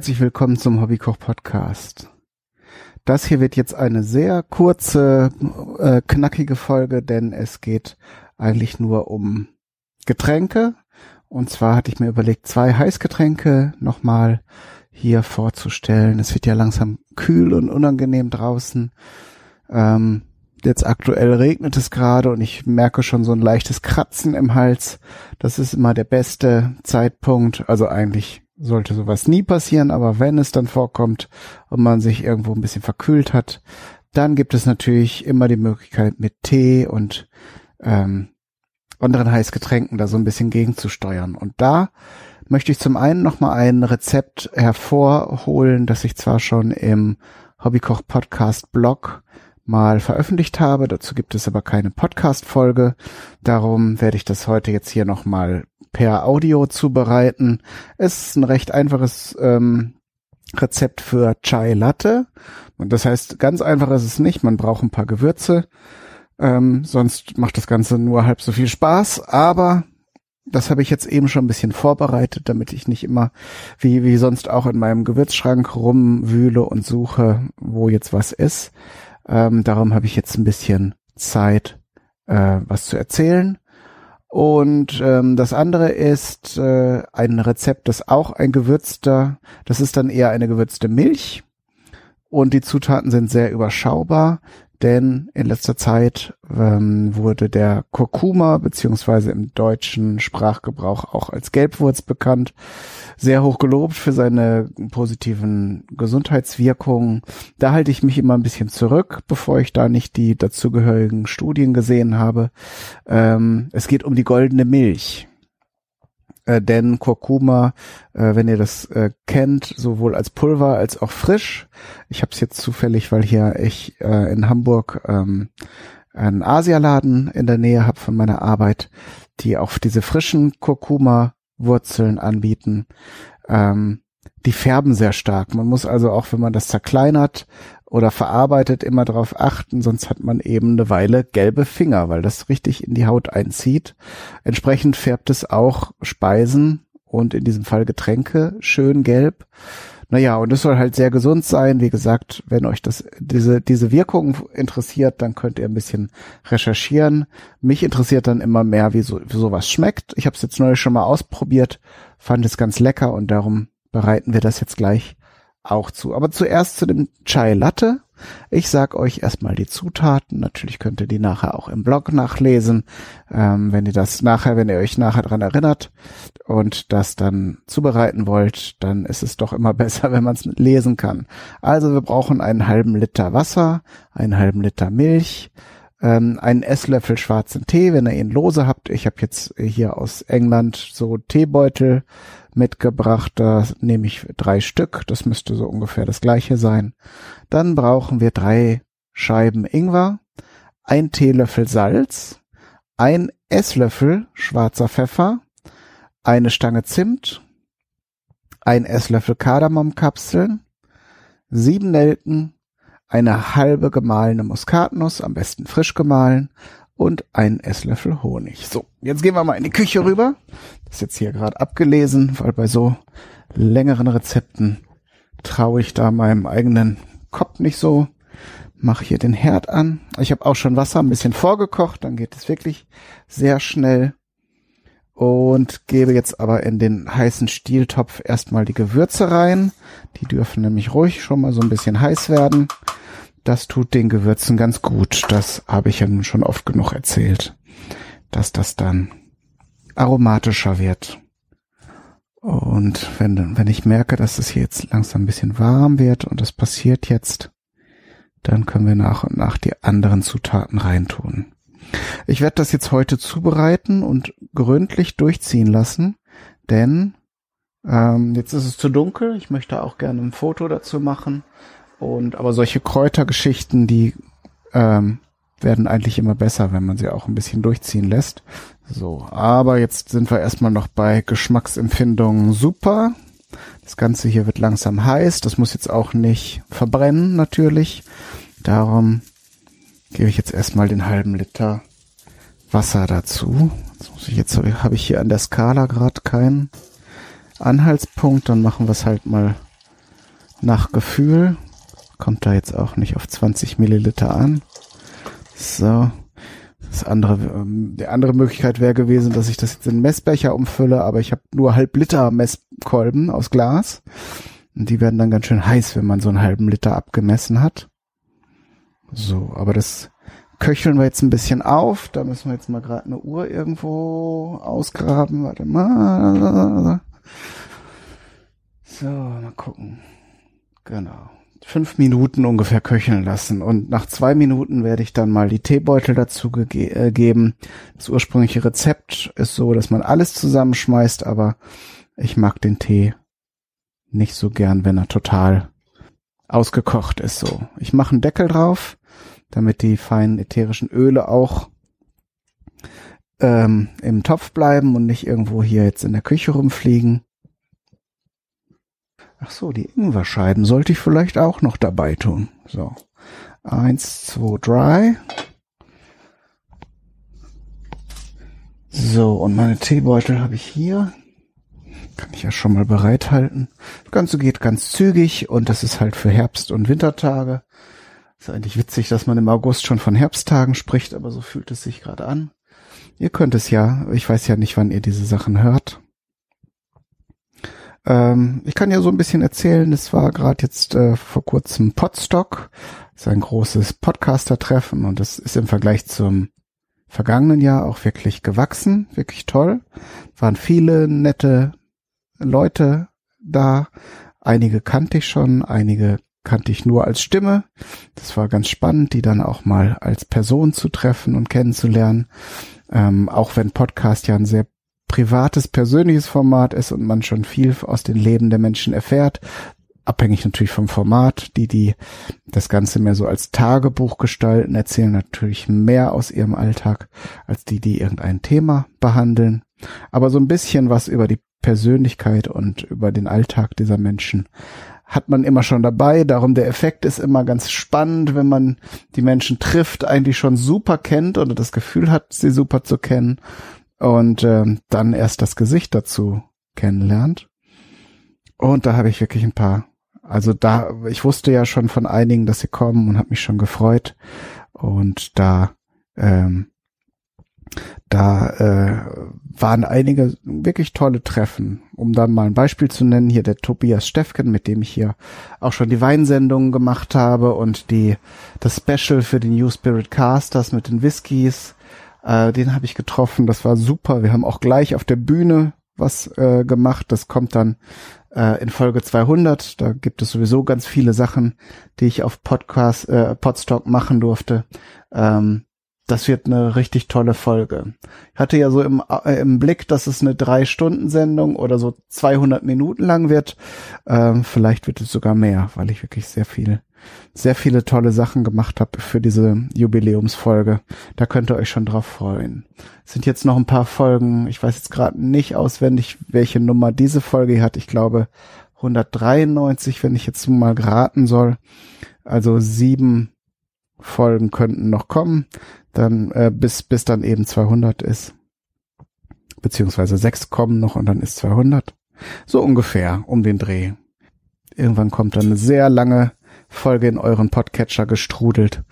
Herzlich willkommen zum Hobbykoch Podcast. Das hier wird jetzt eine sehr kurze, äh, knackige Folge, denn es geht eigentlich nur um Getränke. Und zwar hatte ich mir überlegt, zwei Heißgetränke nochmal hier vorzustellen. Es wird ja langsam kühl und unangenehm draußen. Ähm, jetzt aktuell regnet es gerade und ich merke schon so ein leichtes Kratzen im Hals. Das ist immer der beste Zeitpunkt. Also eigentlich sollte sowas nie passieren, aber wenn es dann vorkommt und man sich irgendwo ein bisschen verkühlt hat, dann gibt es natürlich immer die Möglichkeit mit Tee und ähm, anderen Heißgetränken da so ein bisschen gegenzusteuern. Und da möchte ich zum einen nochmal ein Rezept hervorholen, das ich zwar schon im Hobbykoch Podcast Blog mal veröffentlicht habe. Dazu gibt es aber keine Podcast-Folge. Darum werde ich das heute jetzt hier nochmal per Audio zubereiten. Es ist ein recht einfaches ähm, Rezept für Chai Latte. Und das heißt, ganz einfach ist es nicht. Man braucht ein paar Gewürze. Ähm, sonst macht das Ganze nur halb so viel Spaß. Aber das habe ich jetzt eben schon ein bisschen vorbereitet, damit ich nicht immer wie, wie sonst auch in meinem Gewürzschrank rumwühle und suche, wo jetzt was ist. Ähm, darum habe ich jetzt ein bisschen Zeit, äh, was zu erzählen. Und ähm, das andere ist äh, ein Rezept, das auch ein gewürzter, das ist dann eher eine gewürzte Milch. Und die Zutaten sind sehr überschaubar denn in letzter Zeit ähm, wurde der Kurkuma beziehungsweise im deutschen Sprachgebrauch auch als Gelbwurz bekannt, sehr hoch gelobt für seine positiven Gesundheitswirkungen. Da halte ich mich immer ein bisschen zurück, bevor ich da nicht die dazugehörigen Studien gesehen habe. Ähm, es geht um die goldene Milch äh, denn Kurkuma, äh, wenn ihr das äh, kennt, sowohl als Pulver als auch frisch. Ich habe es jetzt zufällig, weil hier ich äh, in Hamburg ähm, einen Asialaden in der Nähe habe von meiner Arbeit, die auch diese frischen Kurkuma-Wurzeln anbieten. Ähm, die färben sehr stark. Man muss also auch, wenn man das zerkleinert, oder verarbeitet immer darauf achten, sonst hat man eben eine Weile gelbe Finger, weil das richtig in die Haut einzieht. Entsprechend färbt es auch Speisen und in diesem Fall Getränke schön gelb. Naja, und es soll halt sehr gesund sein. Wie gesagt, wenn euch das, diese, diese Wirkung interessiert, dann könnt ihr ein bisschen recherchieren. Mich interessiert dann immer mehr, wie, so, wie sowas schmeckt. Ich habe es jetzt neulich schon mal ausprobiert, fand es ganz lecker und darum bereiten wir das jetzt gleich auch zu. Aber zuerst zu dem Chai Latte. Ich sag euch erstmal die Zutaten. Natürlich könnt ihr die nachher auch im Blog nachlesen, ähm, wenn ihr das nachher, wenn ihr euch nachher dran erinnert und das dann zubereiten wollt, dann ist es doch immer besser, wenn man es lesen kann. Also wir brauchen einen halben Liter Wasser, einen halben Liter Milch, ähm, einen Esslöffel schwarzen Tee, wenn ihr ihn lose habt. Ich habe jetzt hier aus England so Teebeutel mitgebracht. Da nehme ich drei Stück. Das müsste so ungefähr das gleiche sein. Dann brauchen wir drei Scheiben Ingwer, ein Teelöffel Salz, ein Esslöffel schwarzer Pfeffer, eine Stange Zimt, ein Esslöffel Kardamomkapseln, sieben Nelken, eine halbe gemahlene Muskatnuss, am besten frisch gemahlen und einen Esslöffel Honig. So, jetzt gehen wir mal in die Küche rüber. Das ist jetzt hier gerade abgelesen, weil bei so längeren Rezepten traue ich da meinem eigenen Kopf nicht so. Mache hier den Herd an. Ich habe auch schon Wasser ein bisschen vorgekocht, dann geht es wirklich sehr schnell. Und gebe jetzt aber in den heißen Stieltopf erstmal die Gewürze rein. Die dürfen nämlich ruhig schon mal so ein bisschen heiß werden. Das tut den Gewürzen ganz gut. Das habe ich ja nun schon oft genug erzählt, dass das dann aromatischer wird. Und wenn, wenn ich merke, dass es hier jetzt langsam ein bisschen warm wird und das passiert jetzt, dann können wir nach und nach die anderen Zutaten reintun. Ich werde das jetzt heute zubereiten und gründlich durchziehen lassen, denn ähm, jetzt ist es zu dunkel. Ich möchte auch gerne ein Foto dazu machen. Und aber solche Kräutergeschichten, die ähm, werden eigentlich immer besser, wenn man sie auch ein bisschen durchziehen lässt. So, aber jetzt sind wir erstmal noch bei Geschmacksempfindungen super. Das Ganze hier wird langsam heiß. Das muss jetzt auch nicht verbrennen, natürlich. Darum gebe ich jetzt erstmal den halben Liter Wasser dazu. Jetzt muss ich jetzt habe ich hier an der Skala gerade keinen Anhaltspunkt. Dann machen wir es halt mal nach Gefühl. Kommt da jetzt auch nicht auf 20 Milliliter an. So. Das andere, ähm, die andere Möglichkeit wäre gewesen, dass ich das jetzt in Messbecher umfülle, aber ich habe nur halb Liter Messkolben aus Glas. Und die werden dann ganz schön heiß, wenn man so einen halben Liter abgemessen hat. So, aber das köcheln wir jetzt ein bisschen auf. Da müssen wir jetzt mal gerade eine Uhr irgendwo ausgraben. Warte mal. So, mal gucken. Genau fünf Minuten ungefähr köcheln lassen. Und nach zwei Minuten werde ich dann mal die Teebeutel dazu äh, geben. Das ursprüngliche Rezept ist so, dass man alles zusammenschmeißt, aber ich mag den Tee nicht so gern, wenn er total ausgekocht ist. So, ich mache einen Deckel drauf, damit die feinen ätherischen Öle auch ähm, im Topf bleiben und nicht irgendwo hier jetzt in der Küche rumfliegen. Ach so, die Ingwerscheiben sollte ich vielleicht auch noch dabei tun. So. Eins, zwei, drei. So, und meine Teebeutel habe ich hier. Kann ich ja schon mal bereithalten. Das Ganze geht ganz zügig und das ist halt für Herbst- und Wintertage. Ist eigentlich witzig, dass man im August schon von Herbsttagen spricht, aber so fühlt es sich gerade an. Ihr könnt es ja, ich weiß ja nicht, wann ihr diese Sachen hört. Ähm, ich kann ja so ein bisschen erzählen, es war gerade jetzt äh, vor kurzem Podstock, das ist ein großes Podcaster-Treffen und das ist im Vergleich zum vergangenen Jahr auch wirklich gewachsen, wirklich toll. Waren viele nette Leute da. Einige kannte ich schon, einige kannte ich nur als Stimme. Das war ganz spannend, die dann auch mal als Person zu treffen und kennenzulernen. Ähm, auch wenn Podcast ja ein sehr privates, persönliches Format ist und man schon viel aus den Leben der Menschen erfährt. Abhängig natürlich vom Format. Die, die das Ganze mehr so als Tagebuch gestalten, erzählen natürlich mehr aus ihrem Alltag als die, die irgendein Thema behandeln. Aber so ein bisschen was über die Persönlichkeit und über den Alltag dieser Menschen hat man immer schon dabei. Darum der Effekt ist immer ganz spannend, wenn man die Menschen trifft, eigentlich schon super kennt oder das Gefühl hat, sie super zu kennen und ähm, dann erst das Gesicht dazu kennenlernt. Und da habe ich wirklich ein paar. Also da, ich wusste ja schon von einigen, dass sie kommen und habe mich schon gefreut. Und da, ähm, da äh, waren einige wirklich tolle Treffen. Um da mal ein Beispiel zu nennen, hier der Tobias Steffken, mit dem ich hier auch schon die Weinsendungen gemacht habe und die das Special für den New Spirit Casters mit den Whiskys äh, den habe ich getroffen, das war super. Wir haben auch gleich auf der Bühne was äh, gemacht. Das kommt dann äh, in Folge 200. Da gibt es sowieso ganz viele Sachen, die ich auf Podcast, äh, Podstock machen durfte. Ähm, das wird eine richtig tolle Folge. Ich hatte ja so im, äh, im Blick, dass es eine Drei-Stunden-Sendung oder so 200 Minuten lang wird. Ähm, vielleicht wird es sogar mehr, weil ich wirklich sehr viel sehr viele tolle Sachen gemacht habe für diese Jubiläumsfolge. Da könnt ihr euch schon drauf freuen. Es sind jetzt noch ein paar Folgen. Ich weiß jetzt gerade nicht auswendig, welche Nummer diese Folge hat. Ich glaube 193, wenn ich jetzt mal geraten soll. Also sieben Folgen könnten noch kommen, dann äh, bis bis dann eben 200 ist. Beziehungsweise sechs kommen noch und dann ist 200. So ungefähr um den Dreh. Irgendwann kommt dann eine sehr lange Folge in euren Podcatcher gestrudelt.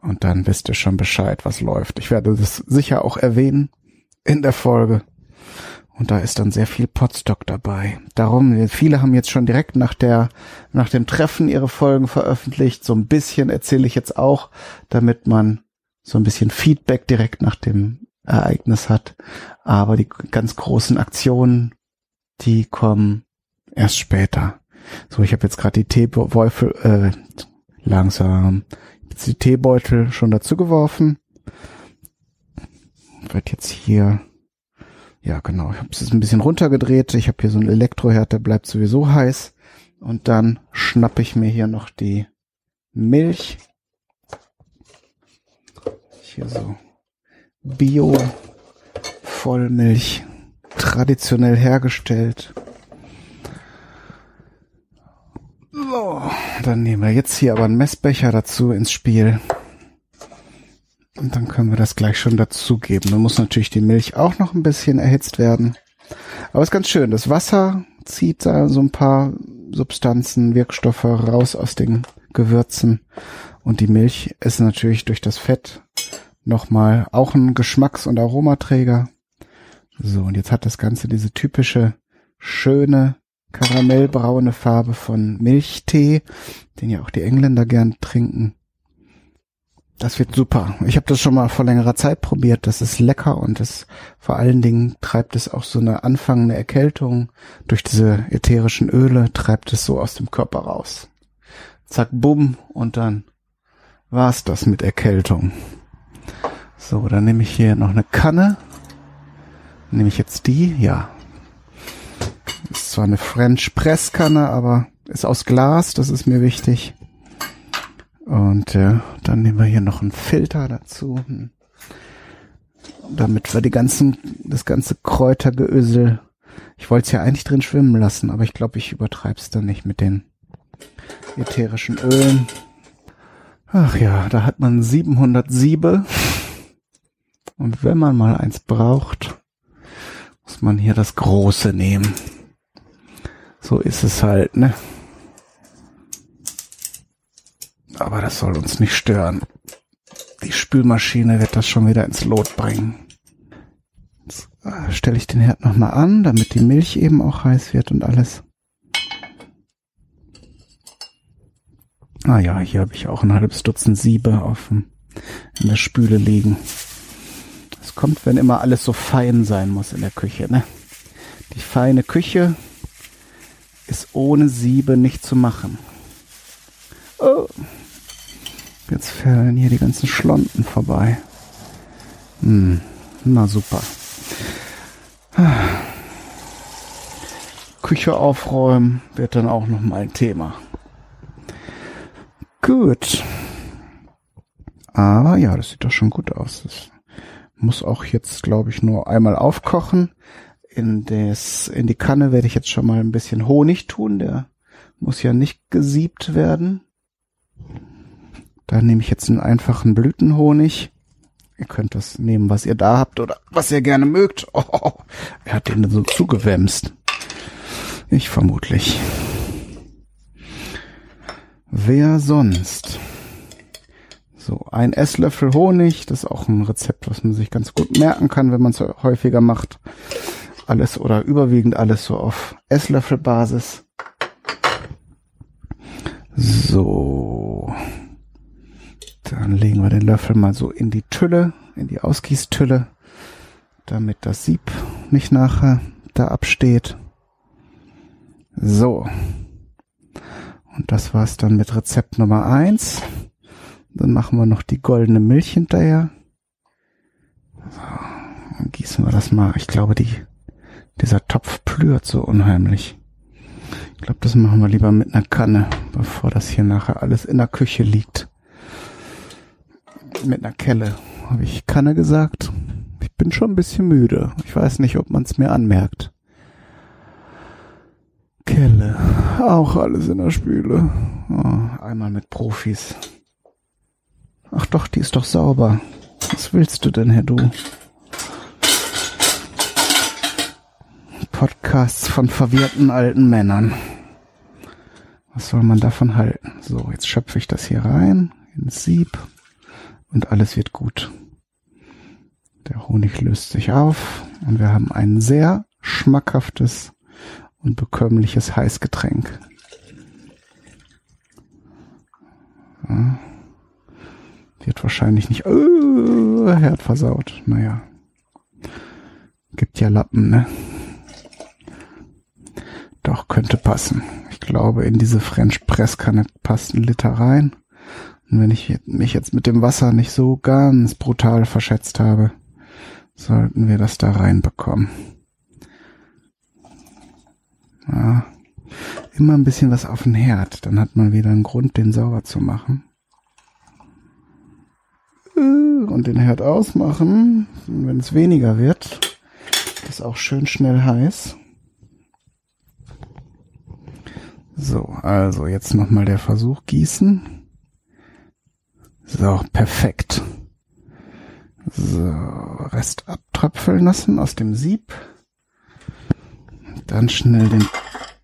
Und dann wisst ihr schon Bescheid, was läuft. Ich werde das sicher auch erwähnen in der Folge. Und da ist dann sehr viel Podstock dabei. Darum, viele haben jetzt schon direkt nach der, nach dem Treffen ihre Folgen veröffentlicht. So ein bisschen erzähle ich jetzt auch, damit man so ein bisschen Feedback direkt nach dem Ereignis hat. Aber die ganz großen Aktionen, die kommen erst später. So, ich habe jetzt gerade die Teebeutel, äh, langsam, jetzt die Teebeutel schon dazu geworfen. Wird jetzt hier, ja genau, ich habe es ein bisschen runtergedreht. Ich habe hier so einen Elektroherd, der bleibt sowieso heiß. Und dann schnappe ich mir hier noch die Milch. Hier so Bio Vollmilch, traditionell hergestellt. So, dann nehmen wir jetzt hier aber einen Messbecher dazu ins Spiel. Und dann können wir das gleich schon dazugeben. Dann muss natürlich die Milch auch noch ein bisschen erhitzt werden. Aber ist ganz schön. Das Wasser zieht so ein paar Substanzen, Wirkstoffe raus aus den Gewürzen. Und die Milch ist natürlich durch das Fett nochmal auch ein Geschmacks- und Aromaträger. So, und jetzt hat das Ganze diese typische schöne karamellbraune Farbe von Milchtee, den ja auch die Engländer gern trinken. Das wird super. Ich habe das schon mal vor längerer Zeit probiert. Das ist lecker und es vor allen Dingen treibt es auch so eine anfangende Erkältung durch diese ätherischen Öle treibt es so aus dem Körper raus. Zack, bumm und dann war's das mit Erkältung. So, dann nehme ich hier noch eine Kanne. Nehme ich jetzt die? Ja. Ist zwar eine French Presskanne, aber ist aus Glas, das ist mir wichtig. Und äh, dann nehmen wir hier noch einen Filter dazu, damit wir die ganzen, das ganze Kräutergeösel, ich wollte es ja eigentlich drin schwimmen lassen, aber ich glaube, ich übertreibe es dann nicht mit den ätherischen Ölen. Ach ja, da hat man 707. Und wenn man mal eins braucht, muss man hier das Große nehmen. So ist es halt, ne? Aber das soll uns nicht stören. Die Spülmaschine wird das schon wieder ins Lot bringen. Jetzt äh, stelle ich den Herd nochmal an, damit die Milch eben auch heiß wird und alles. Ah ja, hier habe ich auch ein halbes Dutzend Siebe auf in der Spüle liegen. Es kommt, wenn immer alles so fein sein muss in der Küche, ne? Die feine Küche ist ohne Siebe nicht zu machen. Oh. Jetzt fällen hier die ganzen Schlonten vorbei. Hm, na super. Küche aufräumen wird dann auch noch mal ein Thema. Gut. Aber ja, das sieht doch schon gut aus. Das muss auch jetzt, glaube ich, nur einmal aufkochen. In, des, in die Kanne werde ich jetzt schon mal ein bisschen Honig tun. Der muss ja nicht gesiebt werden. Da nehme ich jetzt einen einfachen Blütenhonig. Ihr könnt das nehmen, was ihr da habt oder was ihr gerne mögt. Oh, er hat den so zugewämst. Ich vermutlich. Wer sonst? So, ein Esslöffel Honig, das ist auch ein Rezept, was man sich ganz gut merken kann, wenn man es häufiger macht. Alles oder überwiegend alles so auf Esslöffelbasis. So. Dann legen wir den Löffel mal so in die Tülle, in die Ausgießtülle, damit das Sieb nicht nachher da absteht. So. Und das war's dann mit Rezept Nummer eins. Dann machen wir noch die goldene Milch hinterher. So, dann gießen wir das mal. Ich glaube, die, dieser Topf plürt so unheimlich. Ich glaube, das machen wir lieber mit einer Kanne, bevor das hier nachher alles in der Küche liegt mit einer Kelle. Habe ich Kanne gesagt? Ich bin schon ein bisschen müde. Ich weiß nicht, ob man es mir anmerkt. Kelle. Auch alles in der Spüle. Oh, einmal mit Profis. Ach doch, die ist doch sauber. Was willst du denn, Herr Du? Podcasts von verwirrten alten Männern. Was soll man davon halten? So, jetzt schöpfe ich das hier rein ins Sieb und alles wird gut. Der Honig löst sich auf und wir haben ein sehr schmackhaftes und bekömmliches Heißgetränk. Ja. Wird wahrscheinlich nicht äh, Herd versaut. Naja. Gibt ja Lappen, ne? Doch, könnte passen. Ich glaube, in diese French Presskanne passt ein Liter rein. Und wenn ich mich jetzt mit dem Wasser nicht so ganz brutal verschätzt habe, sollten wir das da reinbekommen. Ja, immer ein bisschen was auf den Herd, dann hat man wieder einen Grund, den sauber zu machen. Und den Herd ausmachen, wenn es weniger wird, ist auch schön schnell heiß. So, also jetzt nochmal der Versuch gießen. So, perfekt. So, Rest abtröpfeln lassen aus dem Sieb. Dann schnell den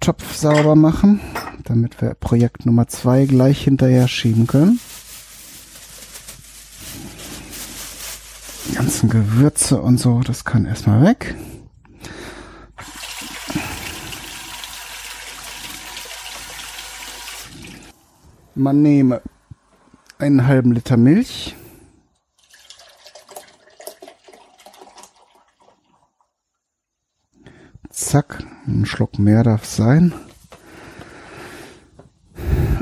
Kochtopf sauber machen, damit wir Projekt Nummer zwei gleich hinterher schieben können. Die ganzen Gewürze und so, das kann erstmal weg. Man nehme einen halben Liter Milch. Zack, ein Schluck mehr darf sein.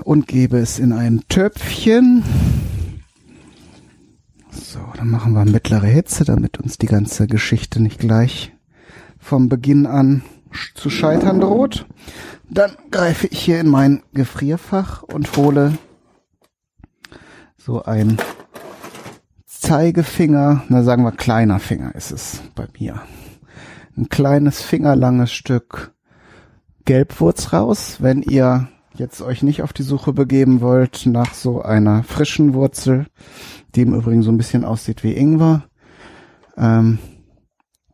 Und gebe es in ein Töpfchen. So, dann machen wir mittlere Hitze, damit uns die ganze Geschichte nicht gleich vom Beginn an zu scheitern droht. Dann greife ich hier in mein Gefrierfach und hole so ein Zeigefinger, na sagen wir kleiner Finger ist es bei mir. Ein kleines fingerlanges Stück Gelbwurz raus, wenn ihr jetzt euch nicht auf die Suche begeben wollt nach so einer frischen Wurzel, die im Übrigen so ein bisschen aussieht wie Ingwer, ähm,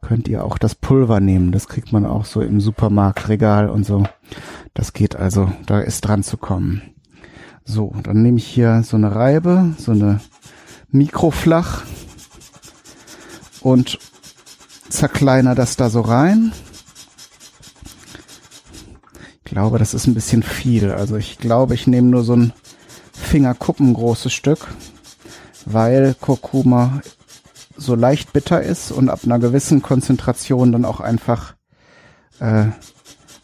könnt ihr auch das Pulver nehmen. Das kriegt man auch so im Supermarktregal und so. Das geht also, da ist dran zu kommen. So, dann nehme ich hier so eine Reibe, so eine Mikroflach und zerkleiner das da so rein. Ich glaube, das ist ein bisschen viel. Also ich glaube, ich nehme nur so ein Fingerkuppen großes Stück, weil Kurkuma so leicht bitter ist und ab einer gewissen Konzentration dann auch einfach äh,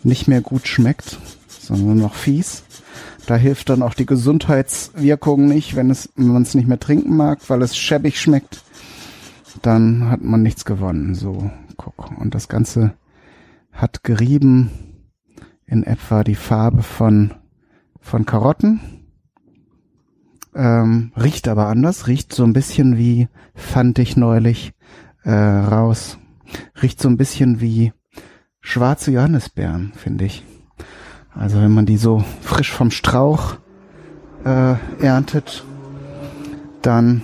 nicht mehr gut schmeckt, sondern noch fies. Da hilft dann auch die Gesundheitswirkung nicht, wenn es, wenn man es nicht mehr trinken mag, weil es schäbig schmeckt, dann hat man nichts gewonnen. So, guck. Und das Ganze hat gerieben in etwa die Farbe von, von Karotten. Ähm, riecht aber anders, riecht so ein bisschen wie, fand ich neulich äh, raus, riecht so ein bisschen wie schwarze Johannisbeeren, finde ich. Also wenn man die so frisch vom Strauch äh, erntet, dann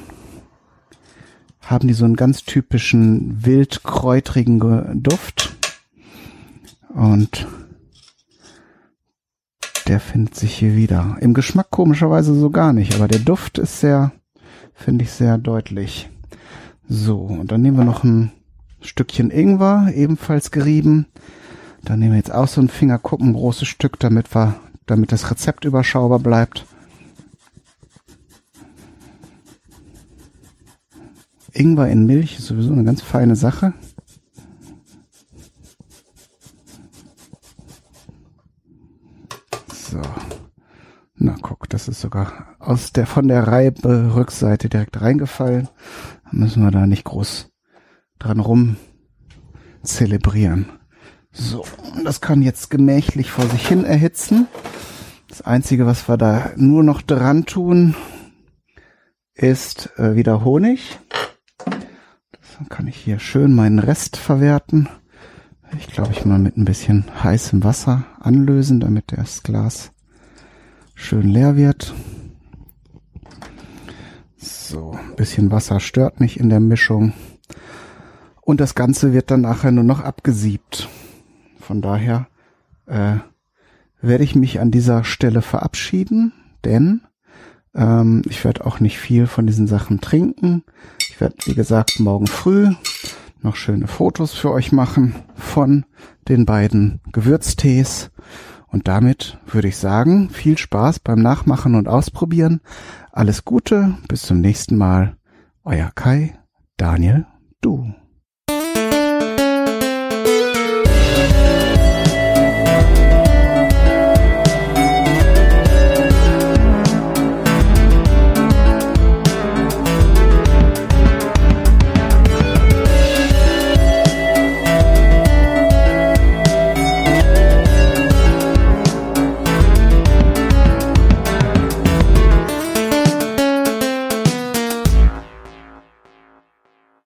haben die so einen ganz typischen wildkräutrigen Duft. Und der findet sich hier wieder. Im Geschmack komischerweise so gar nicht, aber der Duft ist sehr, finde ich sehr deutlich. So, und dann nehmen wir noch ein Stückchen Ingwer, ebenfalls gerieben. Dann nehmen wir jetzt auch so ein Fingerkuppen großes Stück, damit wir, damit das Rezept überschaubar bleibt. Ingwer in Milch ist sowieso eine ganz feine Sache. So. Na guck, das ist sogar aus der von der Reibe Rückseite direkt reingefallen. Da müssen wir da nicht groß dran rum zelebrieren. So, das kann jetzt gemächlich vor sich hin erhitzen. Das Einzige, was wir da nur noch dran tun, ist äh, wieder Honig. Dann kann ich hier schön meinen Rest verwerten. Ich glaube, ich mal mit ein bisschen heißem Wasser anlösen, damit das Glas schön leer wird. So, ein bisschen Wasser stört nicht in der Mischung. Und das Ganze wird dann nachher nur noch abgesiebt. Von daher äh, werde ich mich an dieser Stelle verabschieden, denn ähm, ich werde auch nicht viel von diesen Sachen trinken. Ich werde, wie gesagt, morgen früh noch schöne Fotos für euch machen von den beiden Gewürztees. Und damit würde ich sagen, viel Spaß beim Nachmachen und Ausprobieren. Alles Gute, bis zum nächsten Mal. Euer Kai, Daniel, du.